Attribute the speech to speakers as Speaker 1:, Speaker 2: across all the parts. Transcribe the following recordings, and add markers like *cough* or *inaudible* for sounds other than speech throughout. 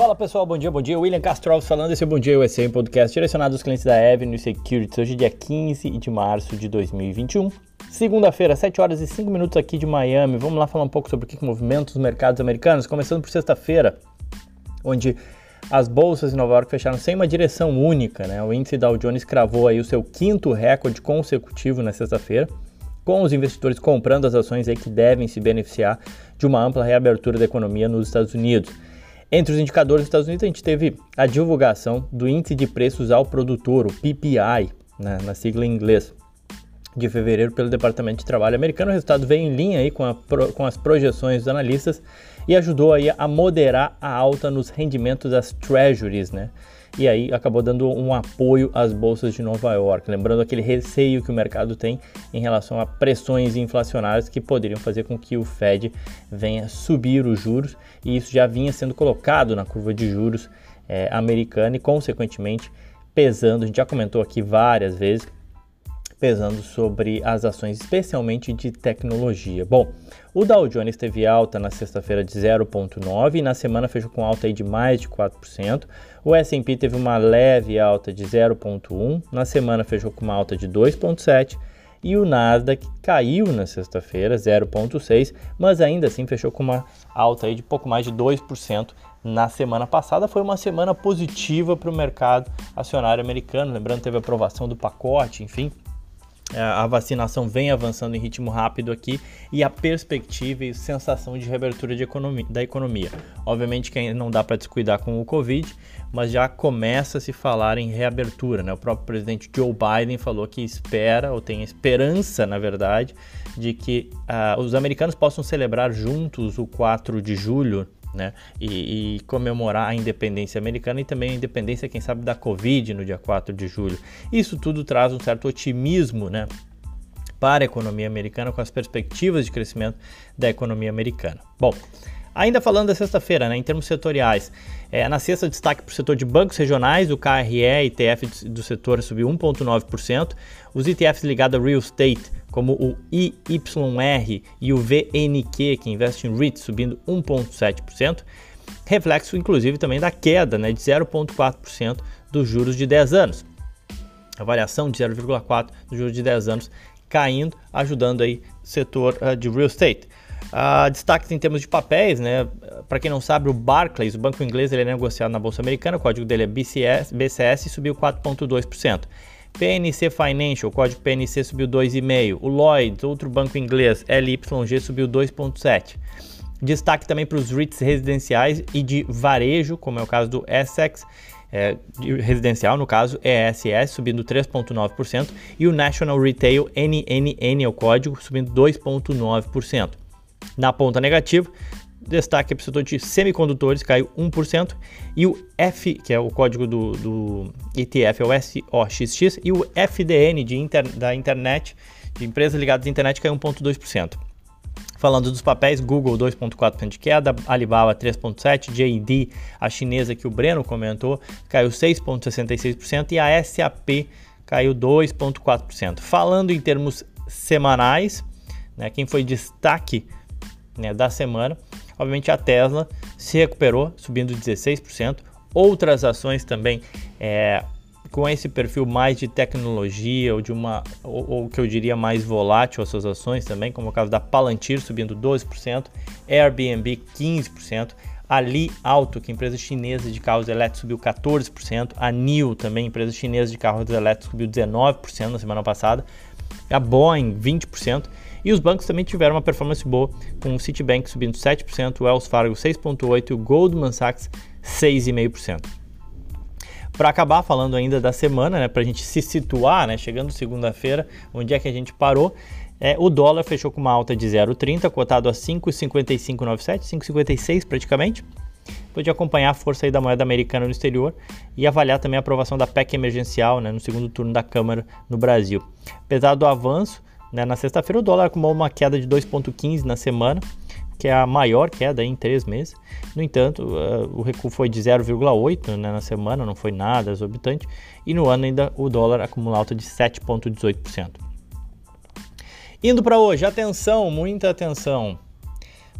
Speaker 1: Fala pessoal, bom dia, bom dia. William Castro falando, esse é o Bom Dia USA, um podcast direcionado aos clientes da Avenue Securities. Hoje dia 15 de março de 2021. Segunda-feira, 7 horas e 5 minutos aqui de Miami. Vamos lá falar um pouco sobre o que movimenta os mercados americanos, começando por sexta-feira, onde as bolsas em Nova York fecharam sem uma direção única, né? O índice Dow Jones cravou aí o seu quinto recorde consecutivo na sexta-feira, com os investidores comprando as ações aí que devem se beneficiar de uma ampla reabertura da economia nos Estados Unidos. Entre os indicadores dos Estados Unidos, a gente teve a divulgação do Índice de Preços ao Produtor, o PPI, né, na sigla em inglês, de fevereiro pelo Departamento de Trabalho americano. O resultado veio em linha aí com, a, com as projeções dos analistas e ajudou aí a moderar a alta nos rendimentos das treasuries, né? E aí acabou dando um apoio às bolsas de Nova York, lembrando aquele receio que o mercado tem em relação a pressões inflacionárias que poderiam fazer com que o Fed venha subir os juros, e isso já vinha sendo colocado na curva de juros é, americana e, consequentemente, pesando. A gente já comentou aqui várias vezes pesando sobre as ações, especialmente de tecnologia. Bom, o Dow Jones teve alta na sexta-feira de 0,9 e na semana fechou com alta de mais de 4%. O S&P teve uma leve alta de 0,1, na semana fechou com uma alta de 2,7 e o Nasdaq caiu na sexta-feira, 0,6, mas ainda assim fechou com uma alta aí de pouco mais de 2% na semana passada. Foi uma semana positiva para o mercado acionário americano, lembrando teve aprovação do pacote, enfim, a vacinação vem avançando em ritmo rápido aqui e a perspectiva e sensação de reabertura de economia, da economia. Obviamente que não dá para descuidar com o Covid, mas já começa a se falar em reabertura. Né? O próprio presidente Joe Biden falou que espera, ou tem esperança, na verdade, de que uh, os americanos possam celebrar juntos o 4 de julho né? E, e, comemorar a independência americana e também a independência, quem sabe, da Covid no dia 4 de julho. Isso tudo traz um certo otimismo, né? Para a economia americana, com as perspectivas de crescimento da economia americana. Bom, Ainda falando da sexta-feira, né, em termos setoriais, é, na sexta destaque para o setor de bancos regionais, o KRE ETF do setor subiu 1,9%, os ETFs ligados a real estate como o IYR e o VNQ, que investe em REIT, subindo 1,7%, reflexo inclusive também da queda né, de 0,4% dos juros de 10 anos. A variação de 0,4% dos juros de 10 anos caindo, ajudando aí o setor uh, de real estate. Destaque em termos de papéis, né? Para quem não sabe, o Barclays, o banco inglês, ele é negociado na bolsa americana, o código dele é BCS, BCS subiu 4,2%. PNC Financial, o código PNC subiu 2,5%. O Lloyds, outro banco inglês, LYG, subiu 2,7%. Destaque também para os REITs residenciais e de varejo, como é o caso do Essex, é, residencial, no caso, ESS, subindo 3,9%, e o National Retail NNN, é o código, subindo 2,9%. Na ponta negativa, destaque para o setor de semicondutores, caiu 1%, e o F, que é o código do, do ETF, é o SOXX, e o FDN de inter, da internet, de empresas ligadas à internet, caiu 1,2%. Falando dos papéis, Google 2,4% de queda, Alibaba 3,7%, JD, a chinesa que o Breno comentou, caiu 6,66% e a SAP caiu 2,4%. Falando em termos semanais, né, quem foi destaque né, da semana Obviamente a Tesla se recuperou, subindo 16%. Outras ações também é, com esse perfil mais de tecnologia ou de uma ou, que eu diria mais volátil as suas ações também, como o caso da Palantir subindo 12%, Airbnb 15%, a Li Auto, que é empresa chinesa de carros elétricos, subiu 14%, a NIO também, empresa chinesa de carros elétricos, subiu 19% na semana passada, a Boeing 20%, e os bancos também tiveram uma performance boa, com o Citibank subindo 7%, o Wells Fargo 6,8% e o Goldman Sachs 6,5%. Para acabar falando ainda da semana, né, para a gente se situar, né, chegando segunda-feira, onde é que a gente parou, é, o dólar fechou com uma alta de 0,30, cotado a 5,5597, 5,56 praticamente. Pode acompanhar a força aí da moeda americana no exterior e avaliar também a aprovação da PEC emergencial né, no segundo turno da Câmara no Brasil. Apesar do avanço, né? Na sexta-feira o dólar acumulou uma queda de 2,15 na semana, que é a maior queda em três meses. No entanto, uh, o recuo foi de 0,8 né, na semana, não foi nada exorbitante. E no ano ainda o dólar acumula alta de 7,18%. Indo para hoje, atenção, muita atenção.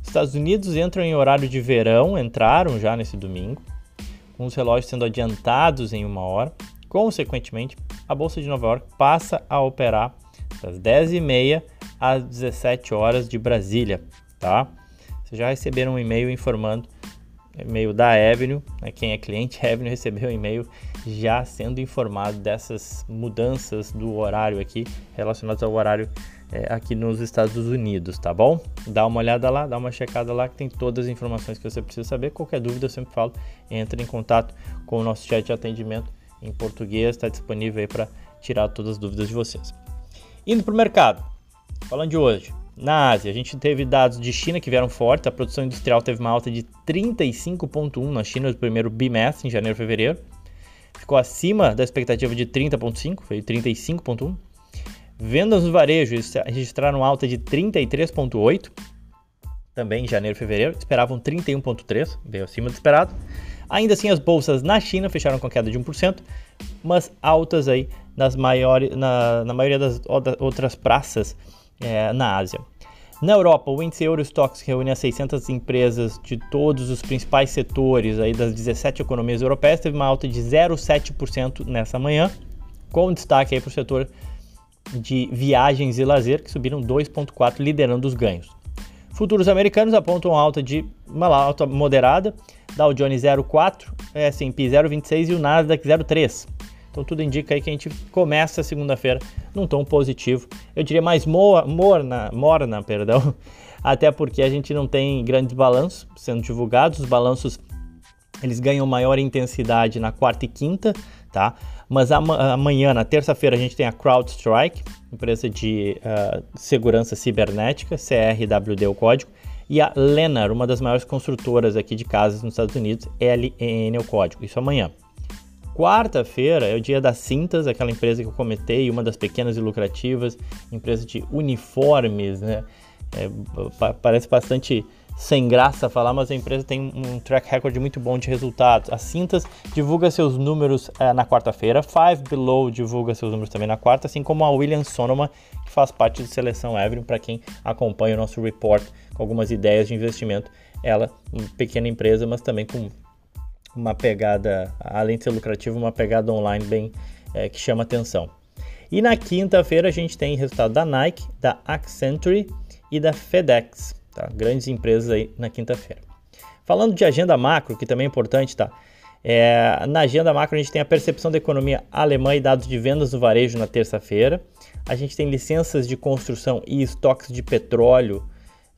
Speaker 1: Os Estados Unidos entram em horário de verão, entraram já nesse domingo. com os relógios sendo adiantados em uma hora. Consequentemente, a Bolsa de Nova York passa a operar das 10h30 às 17 horas de Brasília, tá? Vocês já receberam um e-mail informando, e-mail da Avenue, né? quem é cliente *laughs* Avenue recebeu um e-mail já sendo informado dessas mudanças do horário aqui, relacionadas ao horário é, aqui nos Estados Unidos, tá bom? Dá uma olhada lá, dá uma checada lá que tem todas as informações que você precisa saber. Qualquer dúvida, eu sempre falo, entre em contato com o nosso chat de atendimento em português, está disponível aí para tirar todas as dúvidas de vocês. Indo para o mercado, falando de hoje, na Ásia, a gente teve dados de China que vieram fortes, a produção industrial teve uma alta de 35,1 na China no primeiro bimestre, em janeiro e fevereiro, ficou acima da expectativa de 30,5, foi 35,1. Vendas no varejo registraram alta de 33,8, também em janeiro e fevereiro, esperavam 31,3, veio acima do esperado. Ainda assim, as bolsas na China fecharam com queda de 1%, mas altas aí nas maiores, na, na maioria das outras praças é, na Ásia. Na Europa, o índice Eurostox reúne as 600 empresas de todos os principais setores aí das 17 economias europeias, teve uma alta de 0,7% nessa manhã, com destaque aí para o setor de viagens e lazer, que subiram 2,4%, liderando os ganhos. Futuros americanos apontam alta de uma alta moderada, Dow Jones 0,4, S&P 0,26 e o Nasdaq 0,3. Então tudo indica aí que a gente começa a segunda-feira num tom positivo. Eu diria mais morna, morna, perdão, *laughs* até porque a gente não tem grandes balanços sendo divulgados. Os balanços eles ganham maior intensidade na quarta e quinta, tá? Mas amanhã, na terça-feira, a gente tem a CrowdStrike, empresa de uh, segurança cibernética, CRWD o código, e a Lennar, uma das maiores construtoras aqui de casas nos Estados Unidos, LEN o código. Isso amanhã. Quarta-feira é o dia das Cintas, aquela empresa que eu comentei, uma das pequenas e lucrativas, empresa de uniformes, né? É, parece bastante sem graça falar, mas a empresa tem um track record muito bom de resultados. A Cintas divulga seus números é, na quarta-feira, Five Below divulga seus números também na quarta, assim como a William Sonoma, que faz parte de Seleção Evelyn, para quem acompanha o nosso report com algumas ideias de investimento. Ela, uma pequena empresa, mas também com uma pegada, além de ser lucrativa, uma pegada online bem é, que chama atenção. E na quinta-feira a gente tem resultado da Nike, da Accenture e da FedEx, tá? Grandes empresas aí na quinta-feira. Falando de agenda macro, que também é importante, tá? É, na agenda macro a gente tem a percepção da economia alemã e dados de vendas no varejo na terça-feira. A gente tem licenças de construção e estoques de petróleo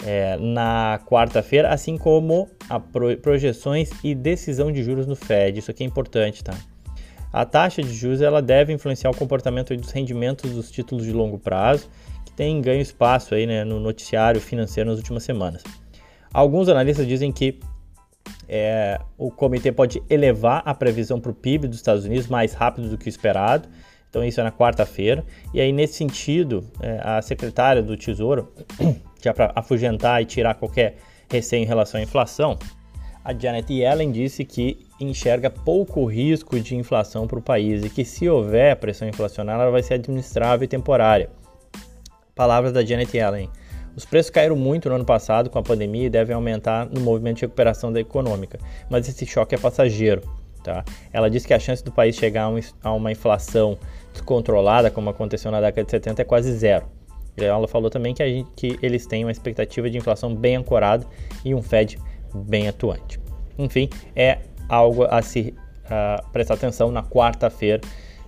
Speaker 1: é, na quarta-feira, assim como pro, projeções e decisão de juros no Fed. Isso aqui é importante, tá? A taxa de juros ela deve influenciar o comportamento dos rendimentos dos títulos de longo prazo, que tem ganho espaço aí, né, no noticiário financeiro nas últimas semanas. Alguns analistas dizem que é, o comitê pode elevar a previsão para o PIB dos Estados Unidos mais rápido do que o esperado. Então, isso é na quarta-feira. E aí, nesse sentido, é, a secretária do Tesouro, *coughs* já para afugentar e tirar qualquer receio em relação à inflação, a Janet Yellen disse que enxerga pouco risco de inflação para o país e que se houver pressão inflacionária ela vai ser administrável e temporária. Palavras da Janet Yellen. Os preços caíram muito no ano passado com a pandemia e devem aumentar no movimento de recuperação da econômica, mas esse choque é passageiro. Tá? Ela disse que a chance do país chegar a uma inflação descontrolada, como aconteceu na década de 70, é quase zero. Ela falou também que, gente, que eles têm uma expectativa de inflação bem ancorada e um Fed bem atuante. Enfim, é algo a se uh, prestar atenção na quarta-feira.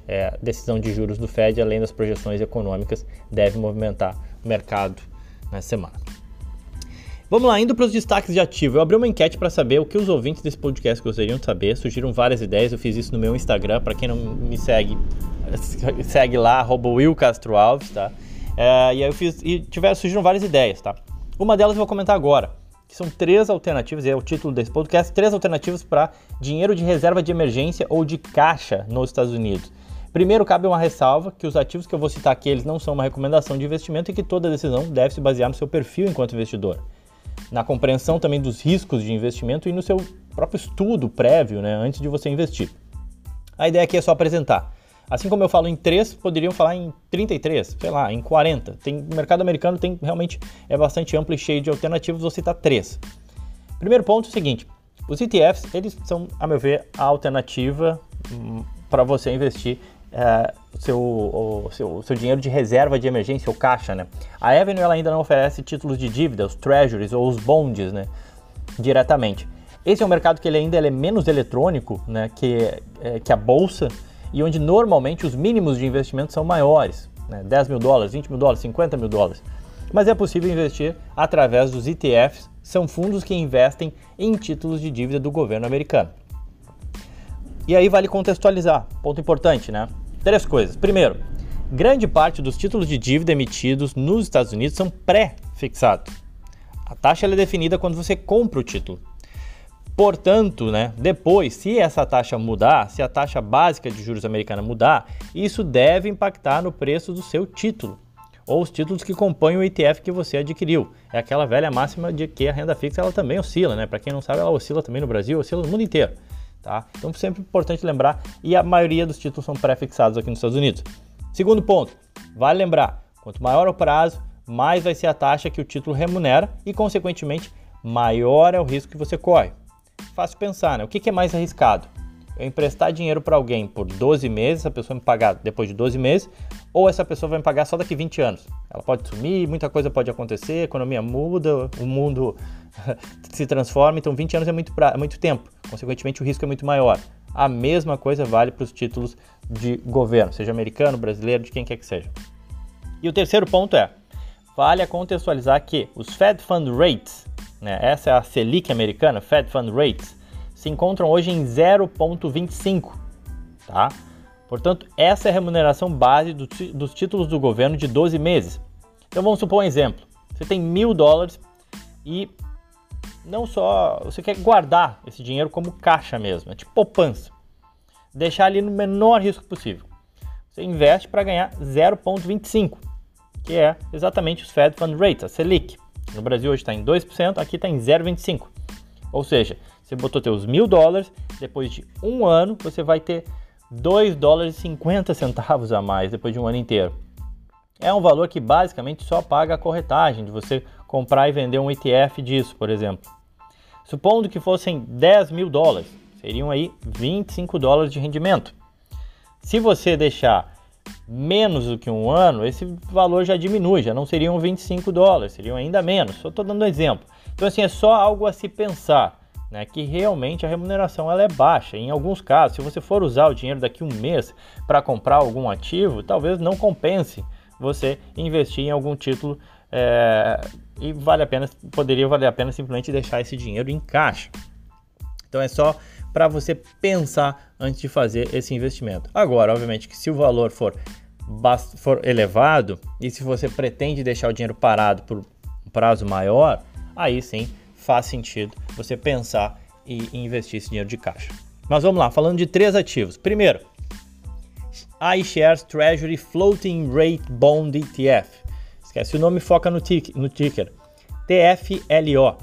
Speaker 1: É, decisão de juros do Fed, além das projeções econômicas, deve movimentar o mercado na semana. Vamos lá, indo para os destaques de ativo. Eu abri uma enquete para saber o que os ouvintes desse podcast gostariam de saber. Surgiram várias ideias, eu fiz isso no meu Instagram. Para quem não me segue, *laughs* segue lá, arroba Castro Alves, tá? É, e aí eu fiz, e tiveram, surgiram várias ideias, tá? Uma delas eu vou comentar agora, que são três alternativas, é o título desse podcast, três alternativas para dinheiro de reserva de emergência ou de caixa nos Estados Unidos. Primeiro, cabe uma ressalva que os ativos que eu vou citar aqui, eles não são uma recomendação de investimento e que toda decisão deve se basear no seu perfil enquanto investidor. Na compreensão também dos riscos de investimento e no seu próprio estudo prévio, né, antes de você investir. A ideia aqui é só apresentar Assim como eu falo em 3, poderiam falar em 33, sei lá, em 40. Tem, o mercado americano tem realmente é bastante amplo e cheio de alternativas, vou citar 3. Primeiro ponto é o seguinte: Os ETFs, eles são, a meu ver, a alternativa hum, para você investir é, seu, seu, seu dinheiro de reserva de emergência ou caixa, né? A Avenue ela ainda não oferece títulos de dívida, os treasuries ou os bonds, né? Diretamente. Esse é um mercado que ele ainda ele é menos eletrônico, né? Que, é, que a bolsa e onde normalmente os mínimos de investimento são maiores, né? 10 mil dólares, 20 mil dólares, 50 mil dólares. Mas é possível investir através dos ETFs, são fundos que investem em títulos de dívida do governo americano. E aí vale contextualizar, ponto importante, né? Três coisas. Primeiro, grande parte dos títulos de dívida emitidos nos Estados Unidos são pré-fixados. A taxa é definida quando você compra o título. Portanto, né, depois, se essa taxa mudar, se a taxa básica de juros americana mudar, isso deve impactar no preço do seu título ou os títulos que compõem o ETF que você adquiriu. É aquela velha máxima de que a renda fixa ela também oscila, né? Para quem não sabe, ela oscila também no Brasil, oscila no mundo inteiro. Tá? Então, sempre importante lembrar, e a maioria dos títulos são pré-fixados aqui nos Estados Unidos. Segundo ponto, vale lembrar, quanto maior o prazo, mais vai ser a taxa que o título remunera e, consequentemente, maior é o risco que você corre. Fácil pensar, né? O que é mais arriscado? Eu emprestar dinheiro para alguém por 12 meses, a pessoa me pagar depois de 12 meses, ou essa pessoa vai me pagar só daqui 20 anos. Ela pode sumir, muita coisa pode acontecer, a economia muda, o mundo *laughs* se transforma, então 20 anos é muito, pra, é muito tempo, consequentemente o risco é muito maior. A mesma coisa vale para os títulos de governo, seja americano, brasileiro, de quem quer que seja. E o terceiro ponto é, vale a contextualizar que os Fed Fund Rates, né, essa é a Selic americana, Fed Fund Rates, se encontram hoje em 0,25, tá? Portanto, essa é a remuneração base do, dos títulos do governo de 12 meses. Então vamos supor um exemplo. Você tem mil dólares e não só você quer guardar esse dinheiro como caixa mesmo, é tipo poupança. Deixar ali no menor risco possível. Você investe para ganhar 0,25, que é exatamente os Fed Fund Rates, a Selic. No Brasil hoje está em 2%, aqui está em 0,25. Ou seja, você botou teus mil dólares, depois de um ano você vai ter 2 dólares e 50 centavos a mais depois de um ano inteiro. É um valor que basicamente só paga a corretagem de você comprar e vender um ETF disso, por exemplo. Supondo que fossem 10 mil dólares, seriam aí 25 dólares de rendimento. Se você deixar menos do que um ano, esse valor já diminui, já não seriam 25 dólares, seriam ainda menos. Só estou dando um exemplo. Então, assim, é só algo a se pensar né, que realmente a remuneração ela é baixa. Em alguns casos, se você for usar o dinheiro daqui um mês para comprar algum ativo, talvez não compense você investir em algum título é, e vale a pena, poderia valer a pena simplesmente deixar esse dinheiro em caixa. Então é só para você pensar antes de fazer esse investimento. Agora, obviamente que se o valor for, for elevado e se você pretende deixar o dinheiro parado por um prazo maior, aí sim faz sentido você pensar e investir esse dinheiro de caixa. Mas vamos lá, falando de três ativos. Primeiro, iShares Treasury Floating Rate Bond ETF. Esquece o nome, foca no, tic, no ticker. TFLO.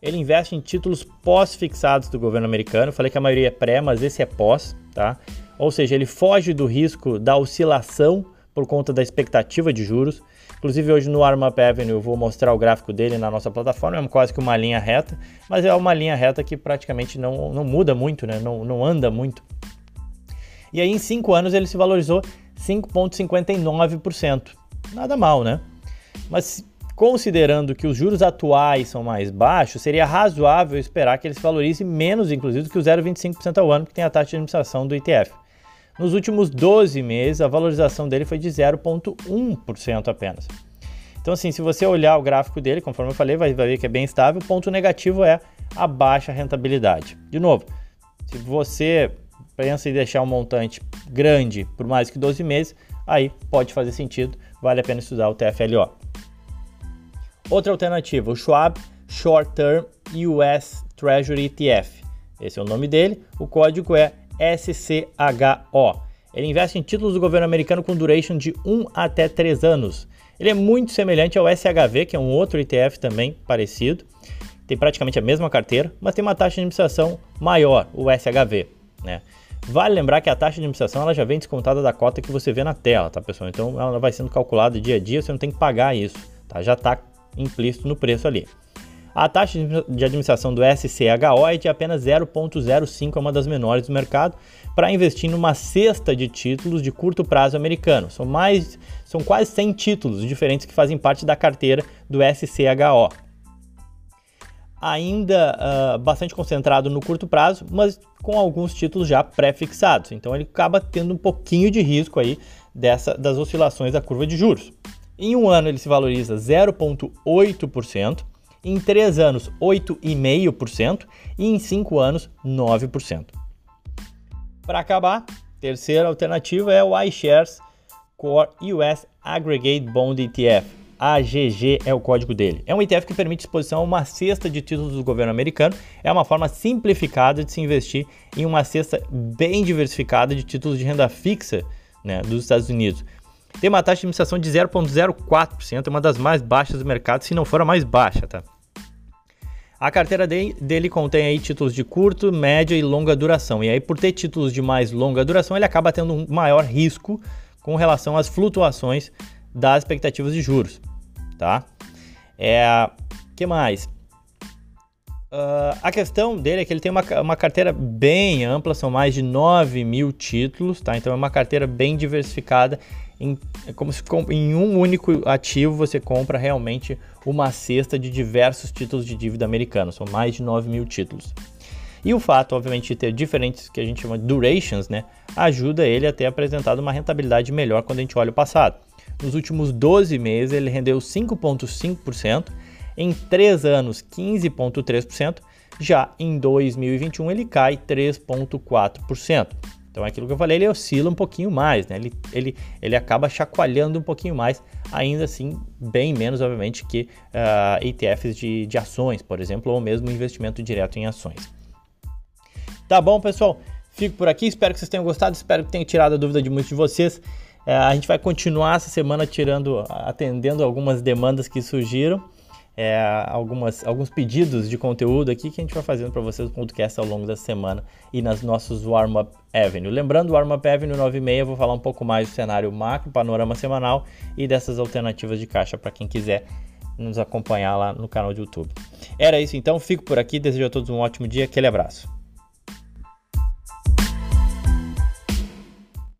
Speaker 1: Ele investe em títulos pós-fixados do governo americano. falei que a maioria é pré, mas esse é pós, tá? Ou seja, ele foge do risco da oscilação por conta da expectativa de juros. Inclusive hoje no Armup Avenue eu vou mostrar o gráfico dele na nossa plataforma, é quase que uma linha reta, mas é uma linha reta que praticamente não, não muda muito, né? não, não anda muito. E aí em 5 anos ele se valorizou 5,59%. Nada mal, né? Mas considerando que os juros atuais são mais baixos, seria razoável esperar que ele se valorize menos, inclusive, do que o 0,25% ao ano, que tem a taxa de administração do ETF. Nos últimos 12 meses, a valorização dele foi de 0,1% apenas. Então, assim, se você olhar o gráfico dele, conforme eu falei, vai, vai ver que é bem estável. O ponto negativo é a baixa rentabilidade. De novo, se você pensa em deixar um montante grande por mais que 12 meses, aí pode fazer sentido, vale a pena estudar o TFLO. Outra alternativa, o Schwab Short Term US Treasury ETF. Esse é o nome dele, o código é SCHO. Ele investe em títulos do governo americano com duration de 1 até 3 anos. Ele é muito semelhante ao SHV, que é um outro ETF também parecido. Tem praticamente a mesma carteira, mas tem uma taxa de administração maior, o SHV. Né? Vale lembrar que a taxa de administração ela já vem descontada da cota que você vê na tela, tá pessoal? Então ela vai sendo calculada dia a dia, você não tem que pagar isso, tá? Já está implícito no preço ali. A taxa de administração do SCHO é de apenas 0,05, é uma das menores do mercado, para investir numa cesta de títulos de curto prazo americano. São mais, são quase 100 títulos diferentes que fazem parte da carteira do SCHO. Ainda uh, bastante concentrado no curto prazo, mas com alguns títulos já pré-fixados. Então ele acaba tendo um pouquinho de risco aí dessa, das oscilações da curva de juros. Em um ano ele se valoriza 0,8%, em três anos 8,5% e em cinco anos 9%. Para acabar, terceira alternativa é o iShares Core US Aggregate Bond ETF. AGG é o código dele. É um ETF que permite exposição a uma cesta de títulos do governo americano. É uma forma simplificada de se investir em uma cesta bem diversificada de títulos de renda fixa né, dos Estados Unidos. Tem uma taxa de administração de 0,04%, é uma das mais baixas do mercado, se não for a mais baixa, tá? A carteira dele contém aí títulos de curto, média e longa duração. E aí, por ter títulos de mais longa duração, ele acaba tendo um maior risco com relação às flutuações das expectativas de juros, tá? É, que mais? Uh, a questão dele é que ele tem uma, uma carteira bem ampla, são mais de 9 mil títulos, tá? Então é uma carteira bem diversificada em, é como se em um único ativo você compra realmente uma cesta de diversos títulos de dívida americanos, são mais de 9 mil títulos. E o fato, obviamente, de ter diferentes que a gente chama de durations, né, ajuda ele a ter apresentado uma rentabilidade melhor quando a gente olha o passado. Nos últimos 12 meses ele rendeu 5,5%, em 3 anos 15,3%, já em 2021 ele cai 3,4%. Então é aquilo que eu falei, ele oscila um pouquinho mais, né? Ele, ele, ele acaba chacoalhando um pouquinho mais, ainda assim, bem menos, obviamente, que uh, ah, ETFs de, de ações, por exemplo, ou mesmo investimento direto em ações. Tá bom, pessoal? Fico por aqui, espero que vocês tenham gostado, espero que tenha tirado a dúvida de muitos de vocês. Uh, a gente vai continuar essa semana tirando, atendendo algumas demandas que surgiram é, algumas, alguns pedidos de conteúdo aqui que a gente vai fazendo para vocês no podcast ao longo da semana e nas nossos Warm-Up Avenue. Lembrando, o Warm-Up Avenue 96, eu vou falar um pouco mais do cenário macro, panorama semanal e dessas alternativas de caixa para quem quiser nos acompanhar lá no canal do YouTube. Era isso então, fico por aqui, desejo a todos um ótimo dia, aquele abraço.